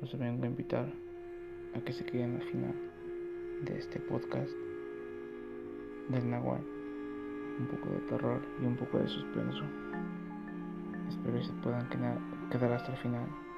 Los vengo a invitar a que se queden al final de este podcast del Nahual. Un poco de terror y un poco de suspenso. Espero que se puedan quedar hasta el final.